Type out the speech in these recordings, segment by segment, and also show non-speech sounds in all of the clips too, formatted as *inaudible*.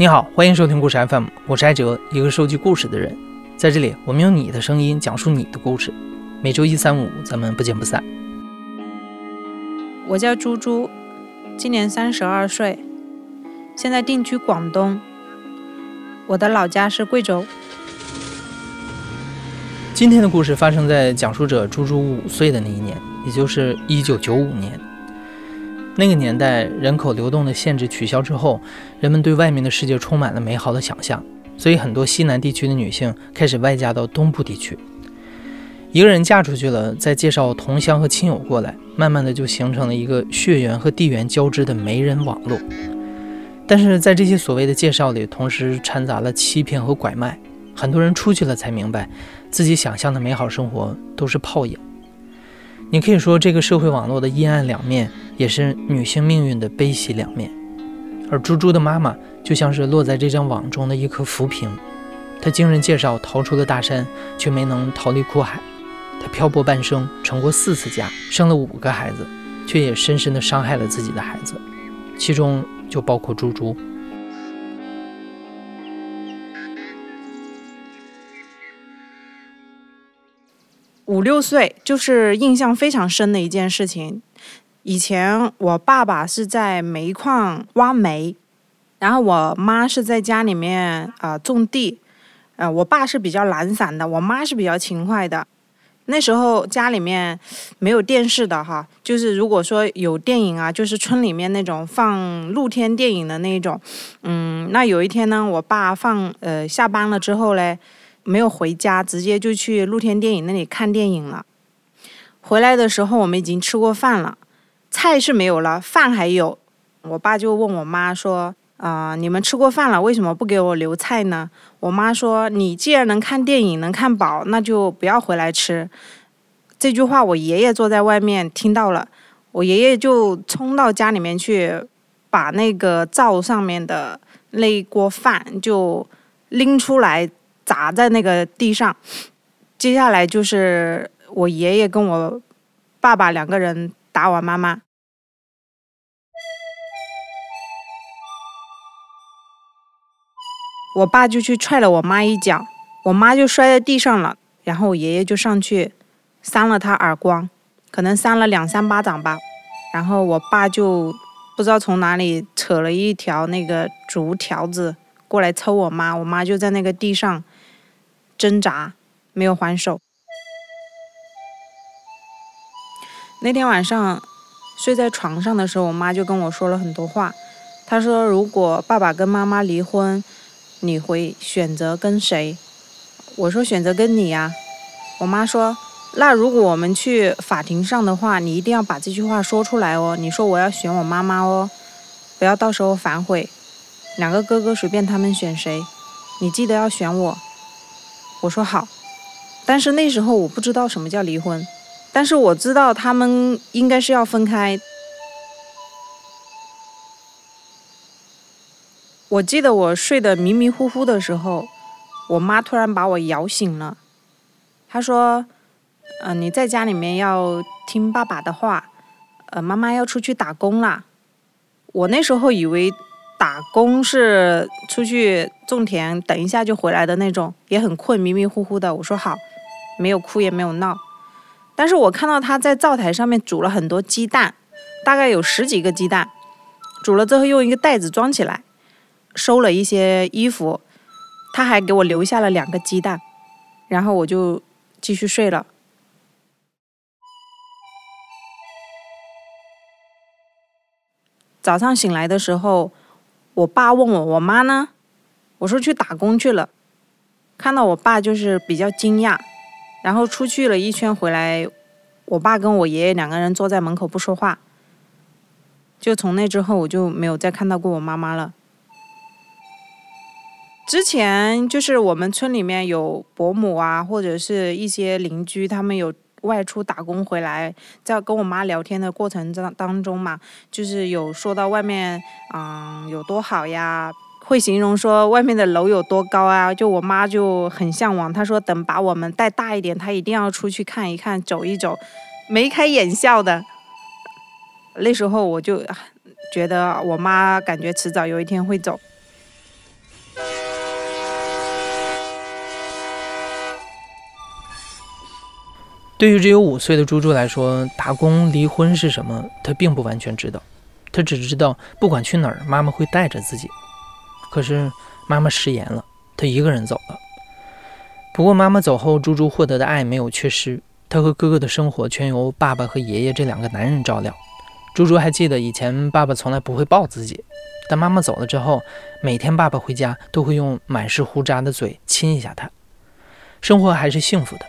你好，欢迎收听故事 FM，我是艾哲，一个收集故事的人。在这里，我们用你的声音讲述你的故事。每周一、三、五，咱们不见不散。我叫猪猪，今年三十二岁，现在定居广东。我的老家是贵州。今天的故事发生在讲述者猪猪五岁的那一年，也就是一九九五年。那个年代，人口流动的限制取消之后，人们对外面的世界充满了美好的想象，所以很多西南地区的女性开始外嫁到东部地区。一个人嫁出去了，再介绍同乡和亲友过来，慢慢的就形成了一个血缘和地缘交织的媒人网络。但是在这些所谓的介绍里，同时掺杂了欺骗和拐卖。很多人出去了才明白，自己想象的美好生活都是泡影。你可以说，这个社会网络的阴暗两面，也是女性命运的悲喜两面。而猪猪的妈妈就像是落在这张网中的一颗浮萍，她经人介绍逃出了大山，却没能逃离苦海。她漂泊半生，成过四次家，生了五个孩子，却也深深地伤害了自己的孩子，其中就包括猪猪。五六岁就是印象非常深的一件事情。以前我爸爸是在煤矿挖煤，然后我妈是在家里面啊种地。呃，我爸是比较懒散的，我妈是比较勤快的。那时候家里面没有电视的哈，就是如果说有电影啊，就是村里面那种放露天电影的那种。嗯，那有一天呢，我爸放呃下班了之后嘞。没有回家，直接就去露天电影那里看电影了。回来的时候，我们已经吃过饭了，菜是没有了，饭还有。我爸就问我妈说：“啊，你们吃过饭了，为什么不给我留菜呢？”我妈说：“你既然能看电影，能看饱，那就不要回来吃。”这句话我爷爷坐在外面听到了，我爷爷就冲到家里面去，把那个灶上面的那一锅饭就拎出来。砸在那个地上，接下来就是我爷爷跟我爸爸两个人打我妈妈，我爸就去踹了我妈一脚，我妈就摔在地上了，然后我爷爷就上去扇了他耳光，可能扇了两三巴掌吧，然后我爸就不知道从哪里扯了一条那个竹条子过来抽我妈，我妈就在那个地上。挣扎，没有还手。那天晚上睡在床上的时候，我妈就跟我说了很多话。她说：“如果爸爸跟妈妈离婚，你会选择跟谁？”我说：“选择跟你呀。”我妈说：“那如果我们去法庭上的话，你一定要把这句话说出来哦。你说我要选我妈妈哦，不要到时候反悔。两个哥哥随便他们选谁，你记得要选我。”我说好，但是那时候我不知道什么叫离婚，但是我知道他们应该是要分开。我记得我睡得迷迷糊糊的时候，我妈突然把我摇醒了，她说：“嗯，你在家里面要听爸爸的话，呃，妈妈要出去打工啦。”我那时候以为。打工是出去种田，等一下就回来的那种，也很困，迷迷糊糊的。我说好，没有哭也没有闹。但是我看到他在灶台上面煮了很多鸡蛋，大概有十几个鸡蛋，煮了之后用一个袋子装起来，收了一些衣服，他还给我留下了两个鸡蛋，然后我就继续睡了。早上醒来的时候。我爸问我，我妈呢？我说去打工去了。看到我爸就是比较惊讶，然后出去了一圈回来，我爸跟我爷爷两个人坐在门口不说话。就从那之后，我就没有再看到过我妈妈了。之前就是我们村里面有伯母啊，或者是一些邻居，他们有。外出打工回来，在跟我妈聊天的过程当当中嘛，就是有说到外面，嗯，有多好呀，会形容说外面的楼有多高啊，就我妈就很向往，她说等把我们带大一点，她一定要出去看一看，走一走，眉开眼笑的。那时候我就 *sighs* 觉得我妈感觉迟早有一天会走。对于只有五岁的猪猪来说，打工、离婚是什么，他并不完全知道。他只知道，不管去哪儿，妈妈会带着自己。可是妈妈食言了，他一个人走了。不过妈妈走后，猪猪获得的爱没有缺失。他和哥哥的生活全由爸爸和爷爷这两个男人照料。猪猪还记得以前爸爸从来不会抱自己，但妈妈走了之后，每天爸爸回家都会用满是胡渣的嘴亲一下他。生活还是幸福的，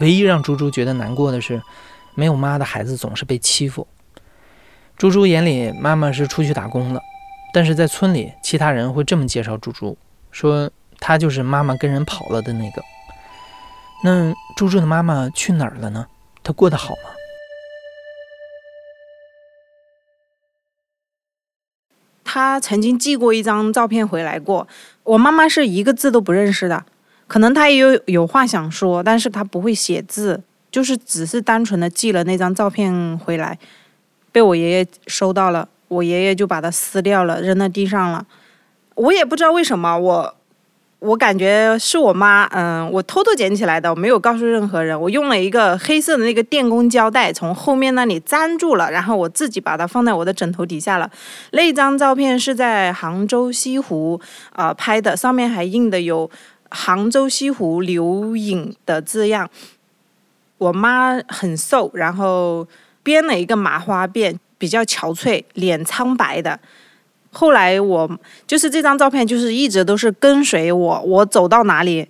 唯一让猪猪觉得难过的是，没有妈的孩子总是被欺负。猪猪眼里，妈妈是出去打工了，但是在村里，其他人会这么介绍猪猪，说她就是妈妈跟人跑了的那个。那猪猪的妈妈去哪儿了呢？她过得好吗？她曾经寄过一张照片回来过，我妈妈是一个字都不认识的，可能他也有有话想说，但是他不会写字，就是只是单纯的寄了那张照片回来。被我爷爷收到了，我爷爷就把它撕掉了，扔在地上了。我也不知道为什么，我我感觉是我妈，嗯，我偷偷捡起来的，我没有告诉任何人。我用了一个黑色的那个电工胶带，从后面那里粘住了，然后我自己把它放在我的枕头底下了。那张照片是在杭州西湖啊拍的，上面还印的有杭州西湖留影的字样。我妈很瘦，然后。编了一个麻花辫，比较憔悴，脸苍白的。后来我就是这张照片，就是一直都是跟随我，我走到哪里，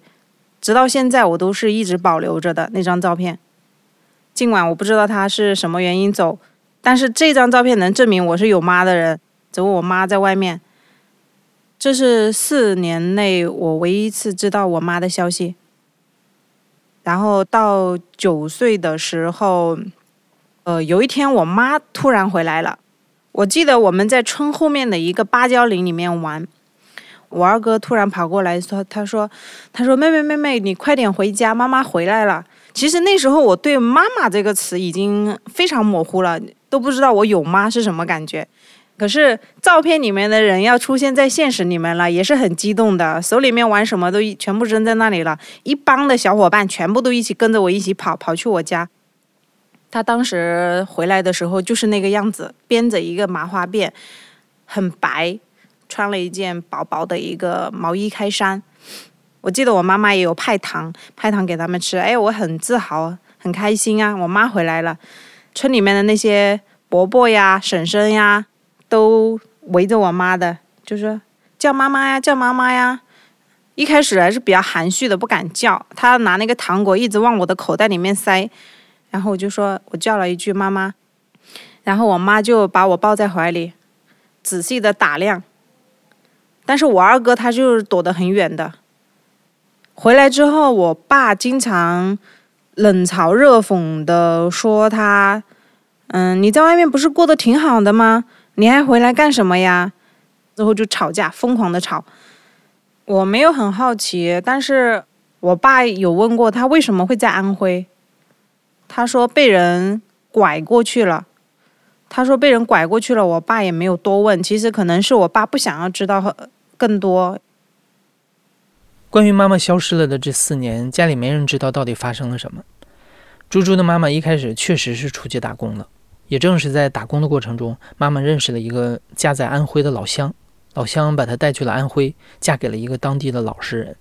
直到现在我都是一直保留着的那张照片。尽管我不知道他是什么原因走，但是这张照片能证明我是有妈的人，只有我妈在外面。这是四年内我唯一一次知道我妈的消息。然后到九岁的时候。呃，有一天我妈突然回来了。我记得我们在村后面的一个芭蕉林里面玩，我二哥突然跑过来说：“他说，他说妹妹妹妹，你快点回家，妈妈回来了。”其实那时候我对“妈妈”这个词已经非常模糊了，都不知道我有妈是什么感觉。可是照片里面的人要出现在现实里面了，也是很激动的，手里面玩什么都全部扔在那里了，一帮的小伙伴全部都一起跟着我一起跑，跑去我家。他当时回来的时候就是那个样子，编着一个麻花辫，很白，穿了一件薄薄的一个毛衣开衫。我记得我妈妈也有派糖，派糖给他们吃。哎，我很自豪，很开心啊！我妈回来了，村里面的那些伯伯呀、婶婶呀，都围着我妈的，就说叫妈妈呀，叫妈妈呀。一开始还是比较含蓄的，不敢叫。他拿那个糖果一直往我的口袋里面塞。然后我就说，我叫了一句“妈妈”，然后我妈就把我抱在怀里，仔细的打量。但是我二哥他就是躲得很远的。回来之后，我爸经常冷嘲热讽的说他：“嗯，你在外面不是过得挺好的吗？你还回来干什么呀？”之后就吵架，疯狂的吵。我没有很好奇，但是我爸有问过他为什么会在安徽。他说被人拐过去了。他说被人拐过去了，我爸也没有多问。其实可能是我爸不想要知道更多。关于妈妈消失了的这四年，家里没人知道到底发生了什么。猪猪的妈妈一开始确实是出去打工了，也正是在打工的过程中，妈妈认识了一个家在安徽的老乡，老乡把她带去了安徽，嫁给了一个当地的老实人。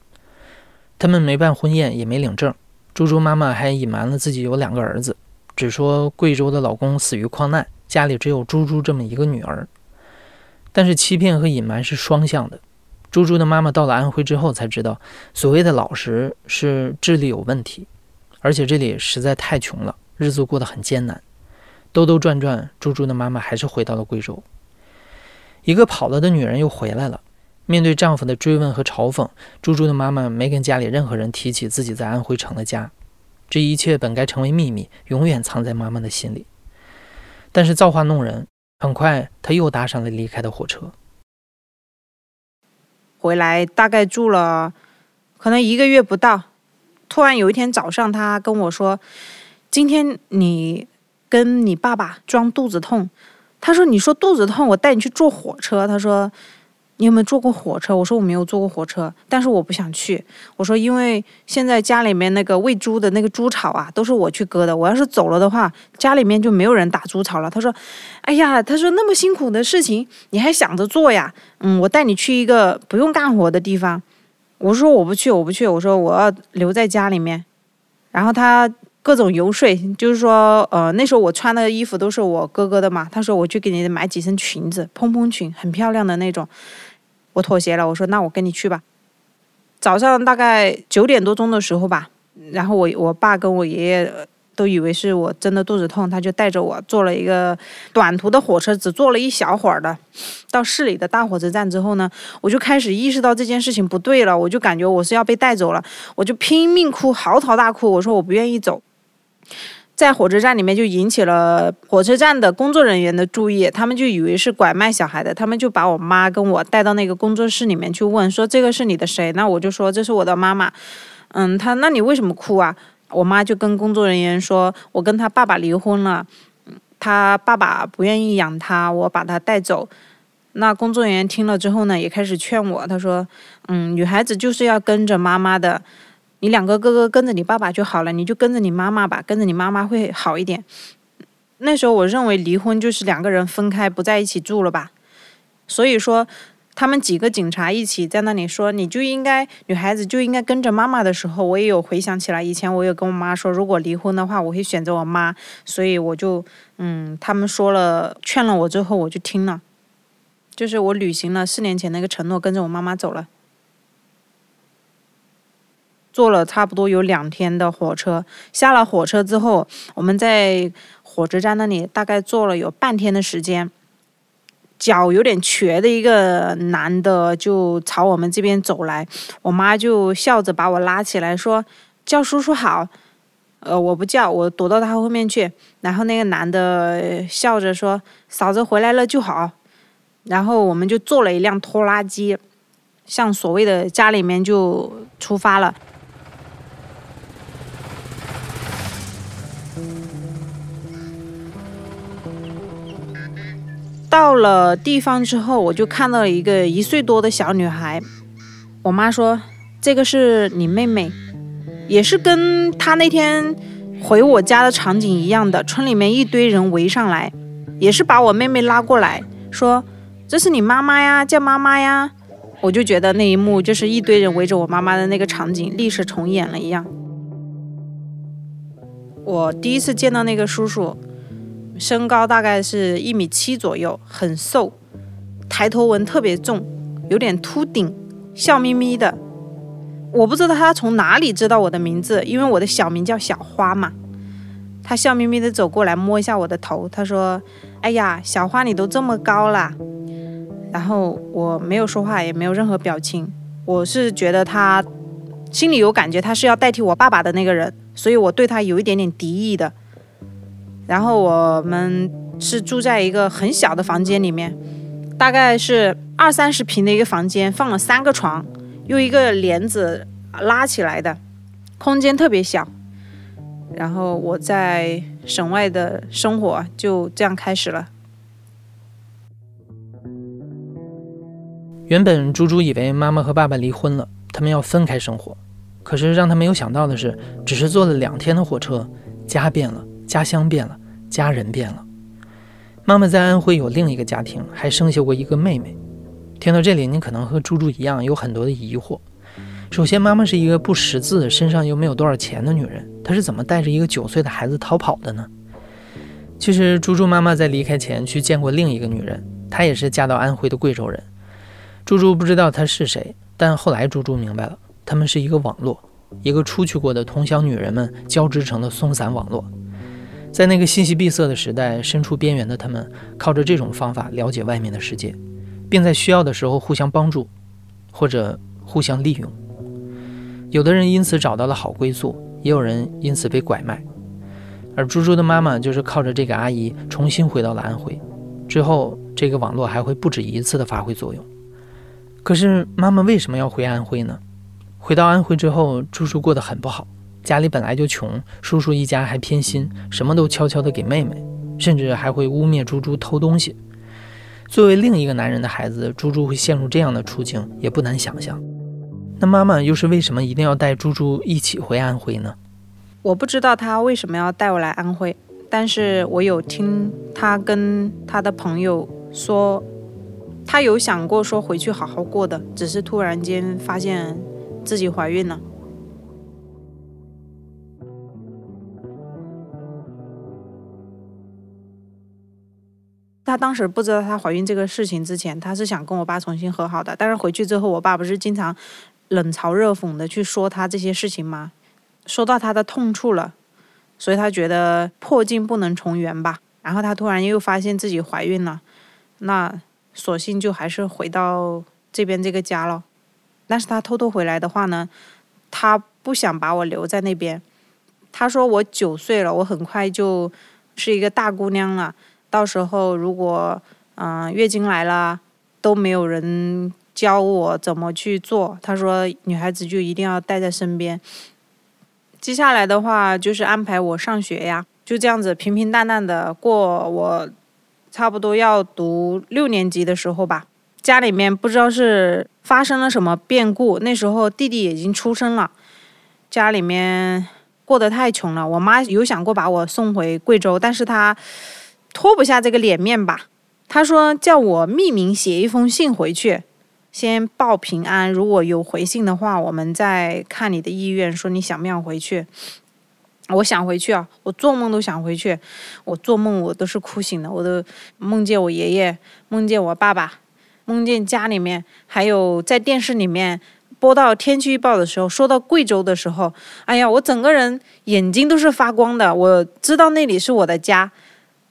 他们没办婚宴，也没领证。猪猪妈妈还隐瞒了自己有两个儿子，只说贵州的老公死于矿难，家里只有猪猪这么一个女儿。但是欺骗和隐瞒是双向的。猪猪的妈妈到了安徽之后才知道，所谓的老实是智力有问题，而且这里实在太穷了，日子过得很艰难。兜兜转转，猪猪的妈妈还是回到了贵州。一个跑了的女人又回来了。面对丈夫的追问和嘲讽，猪猪的妈妈没跟家里任何人提起自己在安徽成了家。这一切本该成为秘密，永远藏在妈妈的心里。但是造化弄人，很快她又搭上了离开的火车。回来大概住了可能一个月不到，突然有一天早上，她跟我说：“今天你跟你爸爸装肚子痛。”他说：“你说肚子痛，我带你去坐火车。”他说。你有没有坐过火车？我说我没有坐过火车，但是我不想去。我说因为现在家里面那个喂猪的那个猪草啊，都是我去割的。我要是走了的话，家里面就没有人打猪草了。他说，哎呀，他说那么辛苦的事情你还想着做呀？嗯，我带你去一个不用干活的地方。我说我不去，我不去。我说我要留在家里面。然后他。各种游说，就是说，呃，那时候我穿的衣服都是我哥哥的嘛。他说我去给你买几身裙子，蓬蓬裙，很漂亮的那种。我妥协了，我说那我跟你去吧。早上大概九点多钟的时候吧，然后我我爸跟我爷爷都以为是我真的肚子痛，他就带着我坐了一个短途的火车，只坐了一小会儿的，到市里的大火车站之后呢，我就开始意识到这件事情不对了，我就感觉我是要被带走了，我就拼命哭，嚎啕大哭，我说我不愿意走。在火车站里面就引起了火车站的工作人员的注意，他们就以为是拐卖小孩的，他们就把我妈跟我带到那个工作室里面去问，说这个是你的谁？那我就说这是我的妈妈。嗯，他那你为什么哭啊？我妈就跟工作人员说，我跟他爸爸离婚了，他爸爸不愿意养他，我把他带走。那工作人员听了之后呢，也开始劝我，他说，嗯，女孩子就是要跟着妈妈的。你两个哥哥跟着你爸爸就好了，你就跟着你妈妈吧，跟着你妈妈会好一点。那时候我认为离婚就是两个人分开不在一起住了吧，所以说他们几个警察一起在那里说，你就应该女孩子就应该跟着妈妈的时候，我也有回想起来，以前我有跟我妈说，如果离婚的话，我会选择我妈，所以我就嗯，他们说了劝了我之后，我就听了，就是我履行了四年前那个承诺，跟着我妈妈走了。坐了差不多有两天的火车，下了火车之后，我们在火车站那里大概坐了有半天的时间。脚有点瘸的一个男的就朝我们这边走来，我妈就笑着把我拉起来说：“叫叔叔好。”呃，我不叫，我躲到他后面去。然后那个男的笑着说：“嫂子回来了就好。”然后我们就坐了一辆拖拉机，向所谓的家里面就出发了。到了地方之后，我就看到了一个一岁多的小女孩。我妈说：“这个是你妹妹，也是跟她那天回我家的场景一样的。村里面一堆人围上来，也是把我妹妹拉过来，说这是你妈妈呀，叫妈妈呀。”我就觉得那一幕就是一堆人围着我妈妈的那个场景，历史重演了一样。我第一次见到那个叔叔。身高大概是一米七左右，很瘦，抬头纹特别重，有点秃顶，笑眯眯的。我不知道他从哪里知道我的名字，因为我的小名叫小花嘛。他笑眯眯的走过来，摸一下我的头，他说：“哎呀，小花你都这么高了。”然后我没有说话，也没有任何表情。我是觉得他心里有感觉，他是要代替我爸爸的那个人，所以我对他有一点点敌意的。然后我们是住在一个很小的房间里面，大概是二三十平的一个房间，放了三个床，用一个帘子拉起来的，空间特别小。然后我在省外的生活就这样开始了。原本猪猪以为妈妈和爸爸离婚了，他们要分开生活。可是让他没有想到的是，只是坐了两天的火车，家变了。家乡变了，家人变了。妈妈在安徽有另一个家庭，还生下过一个妹妹。听到这里，你可能和猪猪一样有很多的疑惑。首先，妈妈是一个不识字、身上又没有多少钱的女人，她是怎么带着一个九岁的孩子逃跑的呢？其实，猪猪妈妈在离开前去见过另一个女人，她也是嫁到安徽的贵州人。猪猪不知道她是谁，但后来猪猪明白了，他们是一个网络，一个出去过的同乡女人们交织成的松散网络。在那个信息闭塞的时代，身处边缘的他们靠着这种方法了解外面的世界，并在需要的时候互相帮助，或者互相利用。有的人因此找到了好归宿，也有人因此被拐卖。而猪猪的妈妈就是靠着这个阿姨重新回到了安徽。之后，这个网络还会不止一次的发挥作用。可是，妈妈为什么要回安徽呢？回到安徽之后，猪猪过得很不好。家里本来就穷，叔叔一家还偏心，什么都悄悄的给妹妹，甚至还会污蔑猪猪偷东西。作为另一个男人的孩子，猪猪会陷入这样的处境，也不难想象。那妈妈又是为什么一定要带猪猪一起回安徽呢？我不知道他为什么要带我来安徽，但是我有听他跟他的朋友说，他有想过说回去好好过的，只是突然间发现自己怀孕了。她当时不知道她怀孕这个事情之前，她是想跟我爸重新和好的。但是回去之后，我爸不是经常冷嘲热讽的去说她这些事情吗？说到她的痛处了，所以她觉得破镜不能重圆吧。然后她突然又发现自己怀孕了，那索性就还是回到这边这个家了。但是她偷偷回来的话呢，她不想把我留在那边。她说我九岁了，我很快就是一个大姑娘了。到时候如果嗯月经来了，都没有人教我怎么去做。他说女孩子就一定要带在身边。接下来的话就是安排我上学呀，就这样子平平淡淡的过。我差不多要读六年级的时候吧，家里面不知道是发生了什么变故，那时候弟弟已经出生了，家里面过得太穷了。我妈有想过把我送回贵州，但是她。脱不下这个脸面吧？他说叫我匿名写一封信回去，先报平安。如果有回信的话，我们再看你的意愿，说你想不想回去。我想回去啊，我做梦都想回去。我做梦我都是哭醒的，我都梦见我爷爷，梦见我爸爸，梦见家里面，还有在电视里面播到天气预报的时候，说到贵州的时候，哎呀，我整个人眼睛都是发光的。我知道那里是我的家。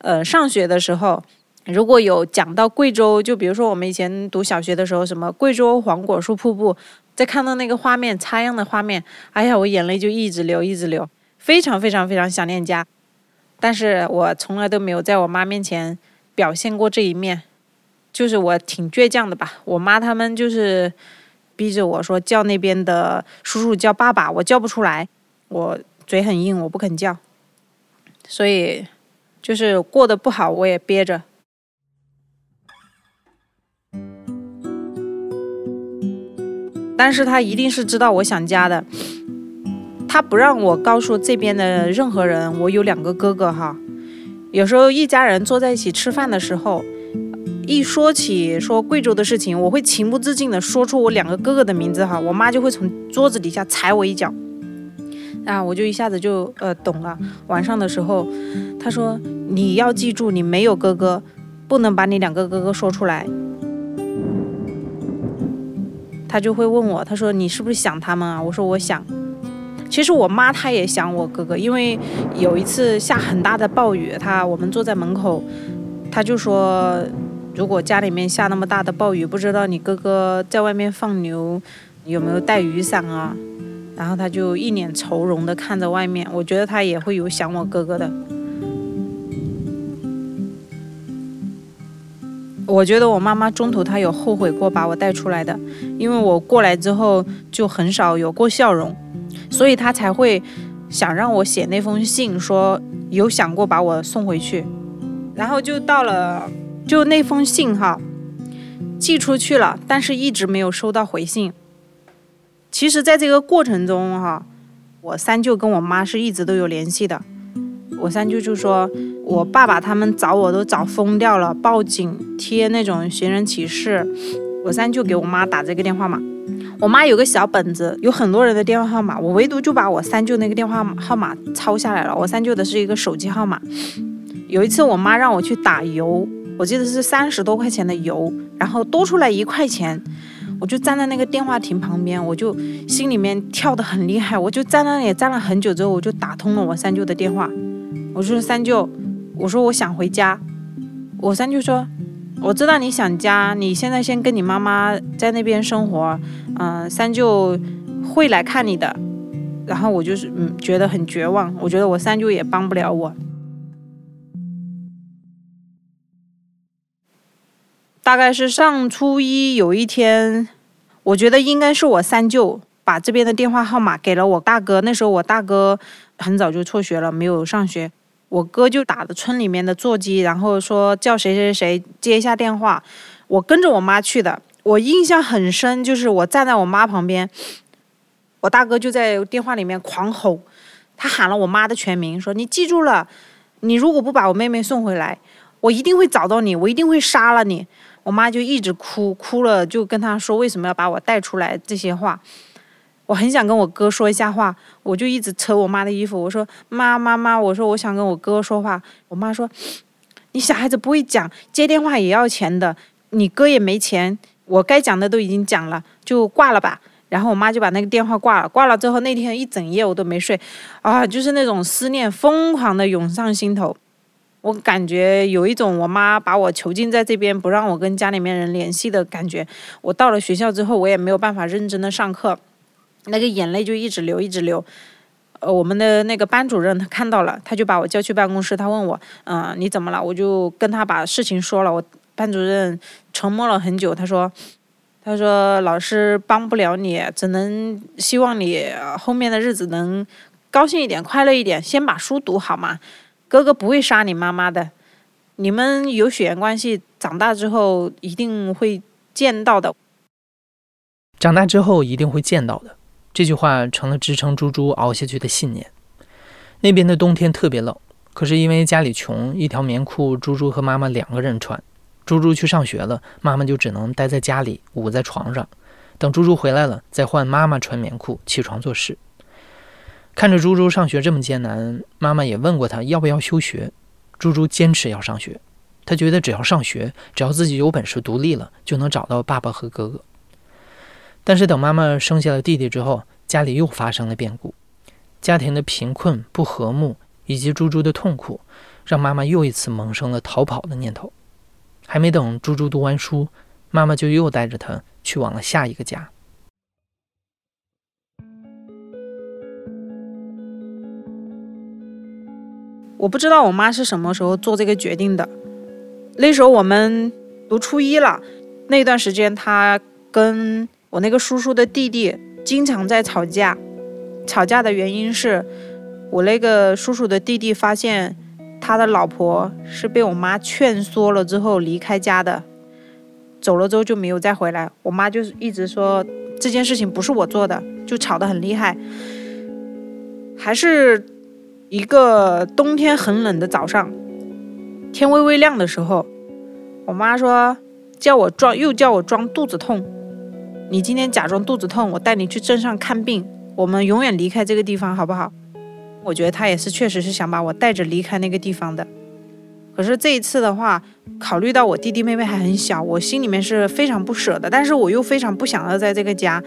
呃，上学的时候，如果有讲到贵州，就比如说我们以前读小学的时候，什么贵州黄果树瀑布，在看到那个画面，插秧的画面，哎呀，我眼泪就一直流，一直流，非常非常非常想念家。但是我从来都没有在我妈面前表现过这一面，就是我挺倔强的吧。我妈他们就是逼着我说叫那边的叔叔叫爸爸，我叫不出来，我嘴很硬，我不肯叫，所以。就是过得不好，我也憋着。但是他一定是知道我想家的，他不让我告诉这边的任何人，我有两个哥哥哈。有时候一家人坐在一起吃饭的时候，一说起说贵州的事情，我会情不自禁的说出我两个哥哥的名字哈，我妈就会从桌子底下踩我一脚。啊，我就一下子就呃懂了。晚上的时候，他说你要记住，你没有哥哥，不能把你两个哥哥说出来。他就会问我，他说你是不是想他们啊？我说我想。其实我妈她也想我哥哥，因为有一次下很大的暴雨，他我们坐在门口，他就说如果家里面下那么大的暴雨，不知道你哥哥在外面放牛有没有带雨伞啊？然后他就一脸愁容的看着外面，我觉得他也会有想我哥哥的。我觉得我妈妈中途她有后悔过把我带出来的，因为我过来之后就很少有过笑容，所以她才会想让我写那封信，说有想过把我送回去。然后就到了，就那封信哈，寄出去了，但是一直没有收到回信。其实，在这个过程中，哈，我三舅跟我妈是一直都有联系的。我三舅就说，我爸爸他们找我都找疯掉了，报警贴那种寻人启事。我三舅给我妈打这个电话嘛，我妈有个小本子，有很多人的电话号码，我唯独就把我三舅那个电话号码抄下来了。我三舅的是一个手机号码。有一次，我妈让我去打油，我记得是三十多块钱的油，然后多出来一块钱。我就站在那个电话亭旁边，我就心里面跳得很厉害。我就在那里站了很久之后，我就打通了我三舅的电话。我说三舅，我说我想回家。我三舅说，我知道你想家，你现在先跟你妈妈在那边生活，嗯，三舅会来看你的。然后我就是嗯觉得很绝望，我觉得我三舅也帮不了我。大概是上初一有一天，我觉得应该是我三舅把这边的电话号码给了我大哥。那时候我大哥很早就辍学了，没有上学。我哥就打的村里面的座机，然后说叫谁谁谁接一下电话。我跟着我妈去的，我印象很深，就是我站在我妈旁边，我大哥就在电话里面狂吼，他喊了我妈的全名，说你记住了，你如果不把我妹妹送回来，我一定会找到你，我一定会杀了你。我妈就一直哭，哭了就跟他说为什么要把我带出来这些话。我很想跟我哥说一下话，我就一直扯我妈的衣服，我说妈妈妈，我说我想跟我哥说话。我妈说你小孩子不会讲，接电话也要钱的，你哥也没钱，我该讲的都已经讲了，就挂了吧。然后我妈就把那个电话挂了，挂了之后那天一整夜我都没睡，啊，就是那种思念疯狂的涌上心头。我感觉有一种我妈把我囚禁在这边，不让我跟家里面人联系的感觉。我到了学校之后，我也没有办法认真的上课，那个眼泪就一直流，一直流。呃，我们的那个班主任他看到了，他就把我叫去办公室，他问我，嗯，你怎么了？我就跟他把事情说了。我班主任沉默了很久，他说，他说老师帮不了你，只能希望你后面的日子能高兴一点，快乐一点，先把书读好嘛。哥哥不会杀你妈妈的，你们有血缘关系，长大之后一定会见到的。长大之后一定会见到的，这句话成了支撑猪猪熬下去的信念。那边的冬天特别冷，可是因为家里穷，一条棉裤猪猪和妈妈两个人穿。猪猪去上学了，妈妈就只能待在家里捂在床上，等猪猪回来了再换妈妈穿棉裤起床做事。看着猪猪上学这么艰难，妈妈也问过他要不要休学。猪猪坚持要上学，他觉得只要上学，只要自己有本事独立了，就能找到爸爸和哥哥。但是等妈妈生下了弟弟之后，家里又发生了变故，家庭的贫困、不和睦以及猪猪的痛苦，让妈妈又一次萌生了逃跑的念头。还没等猪猪读完书，妈妈就又带着他去往了下一个家。我不知道我妈是什么时候做这个决定的。那时候我们读初一了，那段时间她跟我那个叔叔的弟弟经常在吵架。吵架的原因是我那个叔叔的弟弟发现他的老婆是被我妈劝说了之后离开家的，走了之后就没有再回来。我妈就一直说这件事情不是我做的，就吵得很厉害，还是。一个冬天很冷的早上，天微微亮的时候，我妈说叫我装，又叫我装肚子痛。你今天假装肚子痛，我带你去镇上看病。我们永远离开这个地方，好不好？我觉得她也是，确实是想把我带着离开那个地方的。可是这一次的话，考虑到我弟弟妹妹还很小，我心里面是非常不舍的。但是我又非常不想要在这个家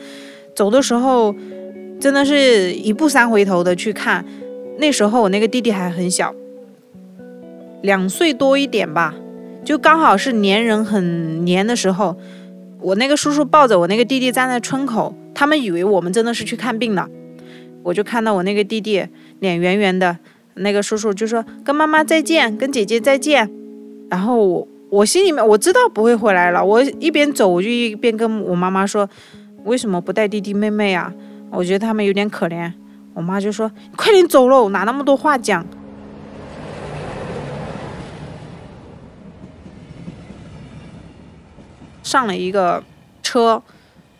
走的时候，真的是一步三回头的去看。那时候我那个弟弟还很小，两岁多一点吧，就刚好是粘人很粘的时候。我那个叔叔抱着我那个弟弟站在村口，他们以为我们真的是去看病了。我就看到我那个弟弟脸圆圆的，那个叔叔就说跟妈妈再见，跟姐姐再见。然后我我心里面我知道不会回来了，我一边走我就一边跟我妈妈说，为什么不带弟弟妹妹啊？我觉得他们有点可怜。我妈就说：“快点走喽，哪那么多话讲？”上了一个车，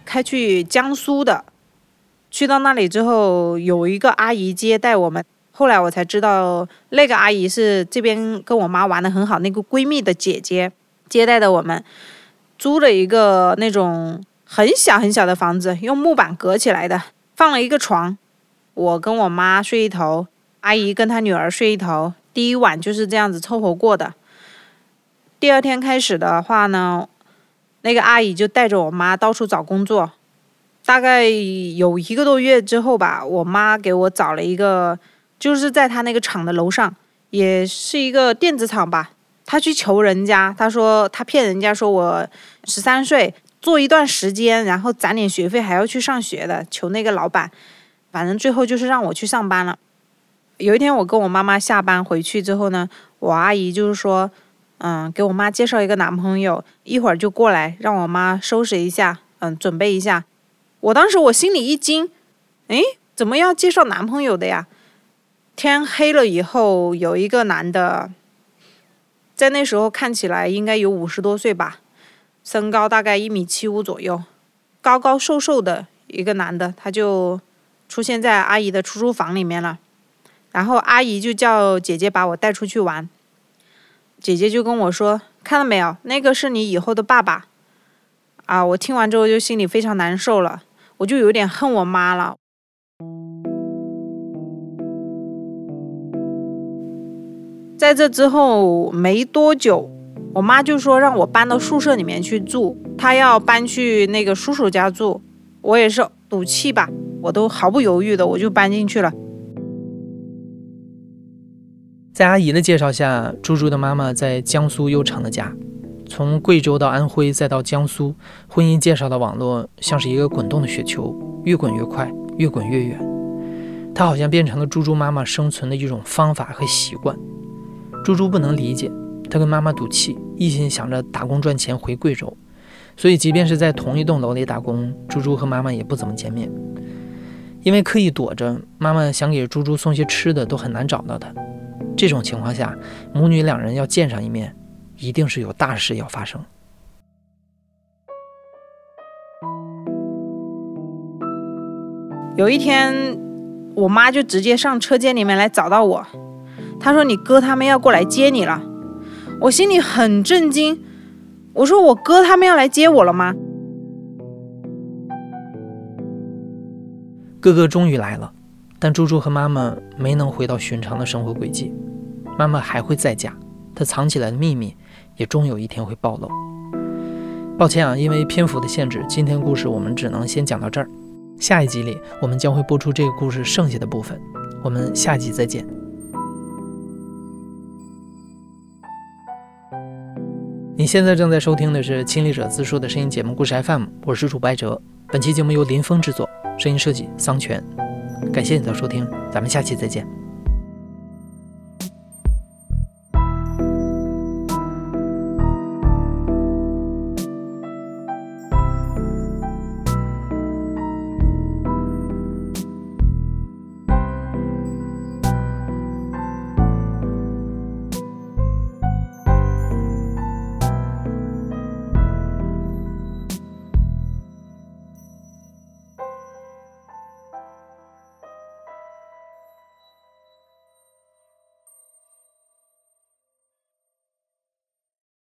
开去江苏的。去到那里之后，有一个阿姨接待我们。后来我才知道，那个阿姨是这边跟我妈玩的很好那个闺蜜的姐姐接待的我们。租了一个那种很小很小的房子，用木板隔起来的，放了一个床。我跟我妈睡一头，阿姨跟她女儿睡一头。第一晚就是这样子凑合过的。第二天开始的话呢，那个阿姨就带着我妈到处找工作。大概有一个多月之后吧，我妈给我找了一个，就是在她那个厂的楼上，也是一个电子厂吧。她去求人家，她说她骗人家说我十三岁，做一段时间，然后攒点学费，还要去上学的，求那个老板。反正最后就是让我去上班了。有一天我跟我妈妈下班回去之后呢，我阿姨就是说，嗯，给我妈介绍一个男朋友，一会儿就过来，让我妈收拾一下，嗯，准备一下。我当时我心里一惊，诶，怎么要介绍男朋友的呀？天黑了以后，有一个男的，在那时候看起来应该有五十多岁吧，身高大概一米七五左右，高高瘦瘦的一个男的，他就出现在阿姨的出租房里面了。然后阿姨就叫姐姐把我带出去玩，姐姐就跟我说：“看到没有，那个是你以后的爸爸。”啊，我听完之后就心里非常难受了，我就有点恨我妈了。在这之后没多久，我妈就说让我搬到宿舍里面去住，她要搬去那个叔叔家住。我也是赌气吧，我都毫不犹豫的我就搬进去了。在阿姨的介绍下，猪猪的妈妈在江苏又成了家。从贵州到安徽再到江苏，婚姻介绍的网络像是一个滚动的雪球，越滚越快，越滚越远。它好像变成了猪猪妈妈生存的一种方法和习惯。猪猪不能理解，他跟妈妈赌气，一心想着打工赚钱回贵州。所以，即便是在同一栋楼里打工，猪猪和妈妈也不怎么见面，因为刻意躲着，妈妈想给猪猪送些吃的都很难找到她。这种情况下，母女两人要见上一面，一定是有大事要发生。有一天，我妈就直接上车间里面来找到我，她说：“你哥他们要过来接你了。”我心里很震惊，我说：“我哥他们要来接我了吗？”哥哥终于来了。但猪猪和妈妈没能回到寻常的生活轨迹，妈妈还会再嫁，她藏起来的秘密也终有一天会暴露。抱歉啊，因为篇幅的限制，今天故事我们只能先讲到这儿。下一集里我们将会播出这个故事剩下的部分，我们下集再见。你现在正在收听的是《亲历者自述》的声音节目故事 FM，我是主播白哲，本期节目由林峰制作，声音设计桑泉。感谢你的收听，咱们下期再见。